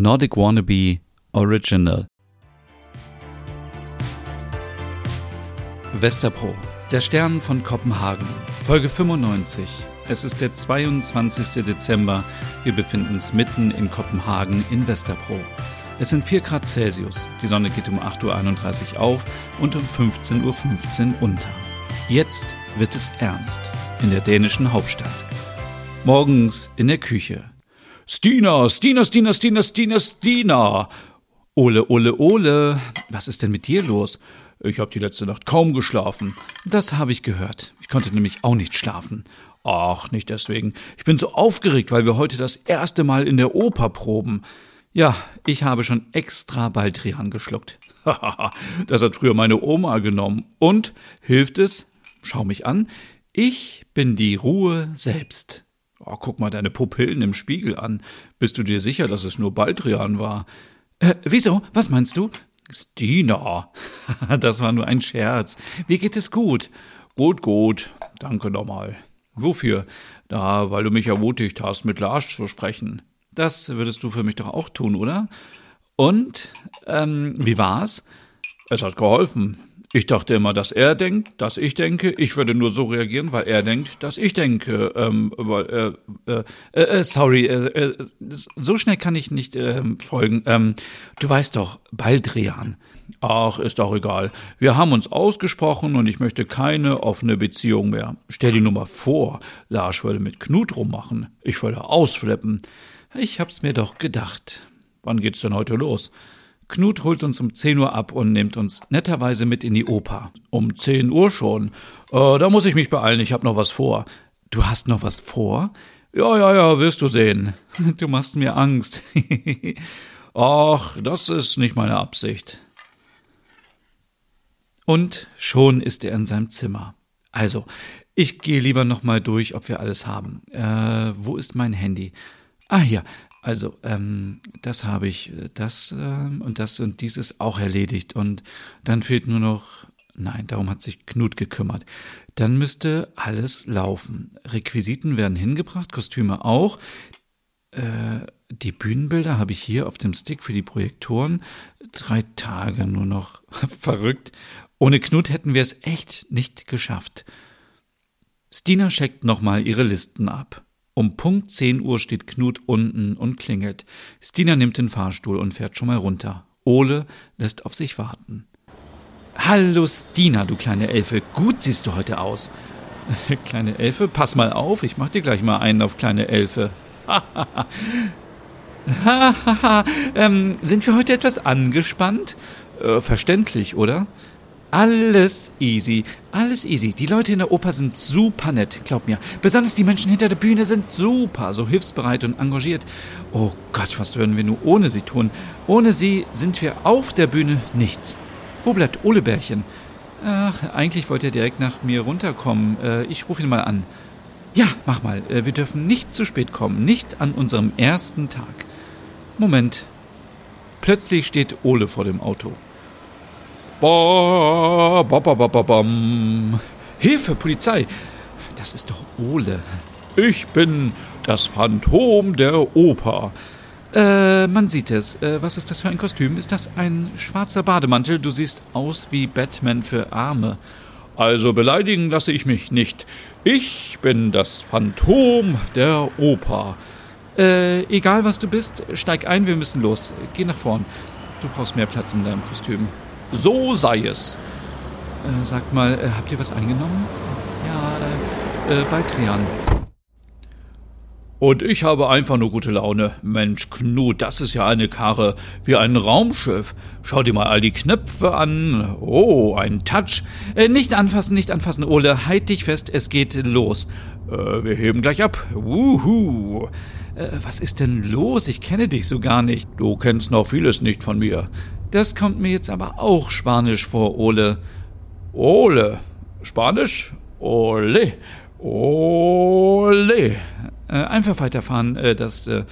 Nordic Wannabe Original. Westerpro, der Stern von Kopenhagen, Folge 95. Es ist der 22. Dezember. Wir befinden uns mitten in Kopenhagen in Westerpro. Es sind 4 Grad Celsius. Die Sonne geht um 8.31 Uhr auf und um 15.15 Uhr unter. Jetzt wird es ernst in der dänischen Hauptstadt. Morgens in der Küche. Stina, Stina, Stina, Stina, Stina, Stina. Ole, Ole, Ole. Was ist denn mit dir los? Ich habe die letzte Nacht kaum geschlafen. Das habe ich gehört. Ich konnte nämlich auch nicht schlafen. Ach, nicht deswegen. Ich bin so aufgeregt, weil wir heute das erste Mal in der Oper proben. Ja, ich habe schon extra Baldrian geschluckt. das hat früher meine Oma genommen. Und hilft es? Schau mich an. Ich bin die Ruhe selbst. Oh, guck mal deine Pupillen im Spiegel an. Bist du dir sicher, dass es nur Baldrian war? Äh, wieso? Was meinst du? Stina. das war nur ein Scherz. Wie geht es gut? Gut, gut. Danke nochmal. Wofür? Da, weil du mich ermutigt hast, mit Lars zu sprechen. Das würdest du für mich doch auch tun, oder? Und, ähm, wie war's? Es hat geholfen. Ich dachte immer, dass er denkt, dass ich denke. Ich würde nur so reagieren, weil er denkt, dass ich denke. Ähm, weil, äh, äh, äh, sorry, äh, äh, so schnell kann ich nicht äh, folgen. Ähm, du weißt doch, Baldrian. Ach, ist doch egal. Wir haben uns ausgesprochen und ich möchte keine offene Beziehung mehr. Stell dir nur mal vor, Lars würde mit Knut rummachen. Ich würde ausflippen. Ich hab's mir doch gedacht. Wann geht's denn heute los? Knut holt uns um 10 Uhr ab und nimmt uns netterweise mit in die Oper. Um 10 Uhr schon. Äh, da muss ich mich beeilen, ich hab noch was vor. Du hast noch was vor? Ja, ja, ja, wirst du sehen. Du machst mir Angst. Ach, das ist nicht meine Absicht. Und schon ist er in seinem Zimmer. Also, ich gehe lieber noch mal durch, ob wir alles haben. Äh, wo ist mein Handy? Ah, hier. Also, ähm, das habe ich, äh, das ähm, und das und dieses auch erledigt. Und dann fehlt nur noch, nein, darum hat sich Knut gekümmert. Dann müsste alles laufen. Requisiten werden hingebracht, Kostüme auch. Äh, die Bühnenbilder habe ich hier auf dem Stick für die Projektoren. Drei Tage nur noch. Verrückt. Ohne Knut hätten wir es echt nicht geschafft. Stina checkt nochmal ihre Listen ab. Um Punkt 10 Uhr steht Knut unten und klingelt. Stina nimmt den Fahrstuhl und fährt schon mal runter. Ole lässt auf sich warten. Hallo Stina, du kleine Elfe. Gut siehst du heute aus. kleine Elfe, pass mal auf, ich mach dir gleich mal einen auf kleine Elfe. ähm, sind wir heute etwas angespannt? Äh, verständlich, oder? Alles easy, alles easy. Die Leute in der Oper sind super nett, glaub mir. Besonders die Menschen hinter der Bühne sind super, so hilfsbereit und engagiert. Oh Gott, was würden wir nur ohne sie tun? Ohne sie sind wir auf der Bühne nichts. Wo bleibt Ole Bärchen? Ach, eigentlich wollte er direkt nach mir runterkommen. Äh, ich rufe ihn mal an. Ja, mach mal. Äh, wir dürfen nicht zu spät kommen, nicht an unserem ersten Tag. Moment. Plötzlich steht Ole vor dem Auto. Ba, ba, ba, ba, ba, bam. Hilfe, Polizei! Das ist doch Ole. Ich bin das Phantom der Oper. Äh, man sieht es. Äh, was ist das für ein Kostüm? Ist das ein schwarzer Bademantel? Du siehst aus wie Batman für Arme. Also beleidigen lasse ich mich nicht. Ich bin das Phantom der Oper. Äh, egal was du bist, steig ein, wir müssen los. Geh nach vorn. Du brauchst mehr Platz in deinem Kostüm. So sei es. Äh, sagt mal, äh, habt ihr was eingenommen? Ja, äh, äh, Baldrian. Und ich habe einfach nur gute Laune. Mensch, Knut, das ist ja eine Karre wie ein Raumschiff. Schau dir mal all die Knöpfe an. Oh, ein Touch. Äh, nicht anfassen, nicht anfassen, Ole. Halt dich fest, es geht los. Äh, wir heben gleich ab. Wuhu. Äh, was ist denn los? Ich kenne dich so gar nicht. Du kennst noch vieles nicht von mir. Das kommt mir jetzt aber auch Spanisch vor, Ole. Ole. Spanisch? Ole. Ole. Äh, einfach weiterfahren. Äh, das, äh,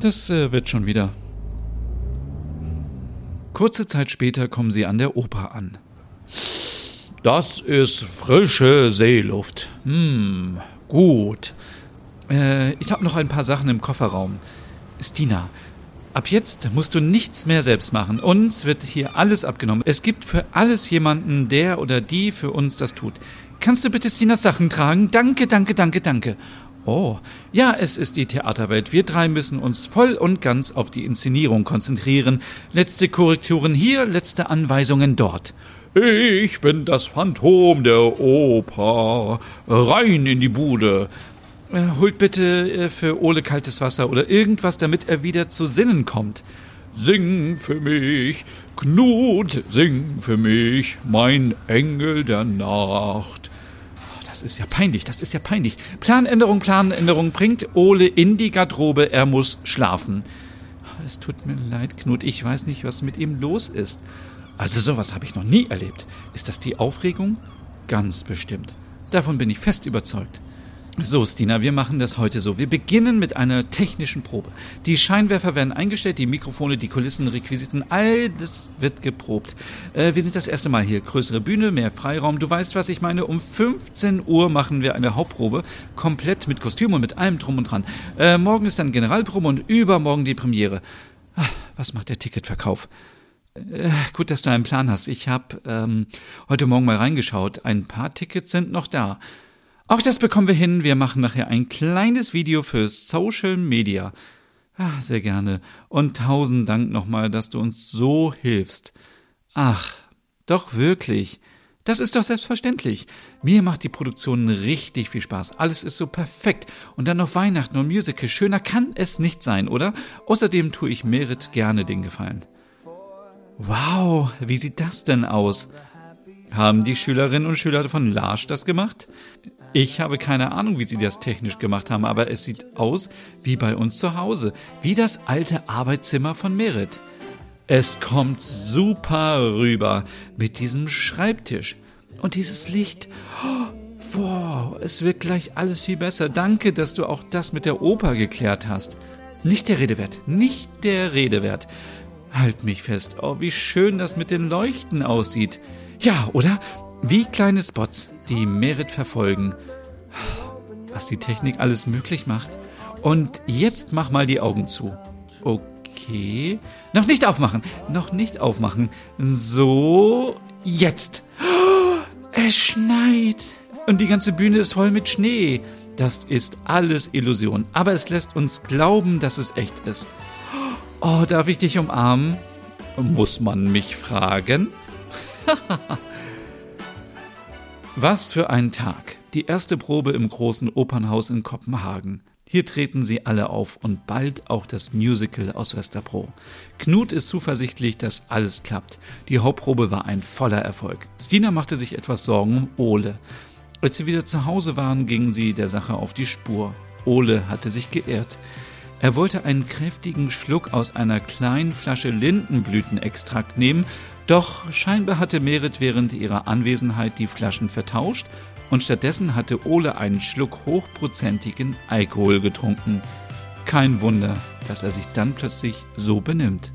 das äh, wird schon wieder. Kurze Zeit später kommen sie an der Oper an. Das ist frische Seeluft. Hm, gut. Äh, ich habe noch ein paar Sachen im Kofferraum. Stina, Ab jetzt musst du nichts mehr selbst machen. Uns wird hier alles abgenommen. Es gibt für alles jemanden, der oder die für uns das tut. Kannst du bitte Stinas Sachen tragen? Danke, danke, danke, danke. Oh, ja, es ist die Theaterwelt. Wir drei müssen uns voll und ganz auf die Inszenierung konzentrieren. Letzte Korrekturen hier, letzte Anweisungen dort. Ich bin das Phantom der Oper. Rein in die Bude. Äh, holt bitte äh, für Ole kaltes Wasser oder irgendwas, damit er wieder zu Sinnen kommt. Sing für mich, Knut, sing für mich, mein Engel der Nacht. Oh, das ist ja peinlich, das ist ja peinlich. Planänderung, Planänderung bringt Ole in die Garderobe, er muss schlafen. Es tut mir leid, Knut, ich weiß nicht, was mit ihm los ist. Also sowas habe ich noch nie erlebt. Ist das die Aufregung? Ganz bestimmt. Davon bin ich fest überzeugt. So, Stina, wir machen das heute so. Wir beginnen mit einer technischen Probe. Die Scheinwerfer werden eingestellt, die Mikrofone, die Kulissen, Requisiten, all das wird geprobt. Äh, wir sind das erste Mal hier. Größere Bühne, mehr Freiraum. Du weißt, was ich meine. Um 15 Uhr machen wir eine Hauptprobe. Komplett mit Kostüm und mit allem drum und dran. Äh, morgen ist dann Generalprobe und übermorgen die Premiere. Ach, was macht der Ticketverkauf? Äh, gut, dass du einen Plan hast. Ich habe ähm, heute Morgen mal reingeschaut. Ein paar Tickets sind noch da. Auch das bekommen wir hin. Wir machen nachher ein kleines Video für Social Media. Ah, sehr gerne. Und tausend Dank nochmal, dass du uns so hilfst. Ach, doch wirklich. Das ist doch selbstverständlich. Mir macht die Produktion richtig viel Spaß. Alles ist so perfekt. Und dann noch Weihnachten und Musical. Schöner kann es nicht sein, oder? Außerdem tue ich Merit gerne den Gefallen. Wow, wie sieht das denn aus? Haben die Schülerinnen und Schüler von Larsch das gemacht? Ich habe keine Ahnung, wie sie das technisch gemacht haben, aber es sieht aus wie bei uns zu Hause, wie das alte Arbeitszimmer von Merit. Es kommt super rüber mit diesem Schreibtisch und dieses Licht. Wow, es wird gleich alles viel besser. Danke, dass du auch das mit der Oper geklärt hast. Nicht der Rede wert, nicht der Rede wert. Halt mich fest. Oh, wie schön das mit den Leuchten aussieht. Ja, oder? Wie kleine Spots, die Merit verfolgen. Was die Technik alles möglich macht. Und jetzt mach mal die Augen zu. Okay. Noch nicht aufmachen. Noch nicht aufmachen. So. Jetzt. es schneit. Und die ganze Bühne ist voll mit Schnee. Das ist alles Illusion. Aber es lässt uns glauben, dass es echt ist. Oh, darf ich dich umarmen? Muss man mich fragen? Was für ein Tag. Die erste Probe im großen Opernhaus in Kopenhagen. Hier treten sie alle auf und bald auch das Musical aus Westerpro. Knut ist zuversichtlich, dass alles klappt. Die Hauptprobe war ein voller Erfolg. Stina machte sich etwas Sorgen um Ole. Als sie wieder zu Hause waren, gingen sie der Sache auf die Spur. Ole hatte sich geirrt. Er wollte einen kräftigen Schluck aus einer kleinen Flasche Lindenblütenextrakt nehmen doch scheinbar hatte Merit während ihrer Anwesenheit die Flaschen vertauscht und stattdessen hatte Ole einen Schluck hochprozentigen Alkohol getrunken. Kein Wunder, dass er sich dann plötzlich so benimmt.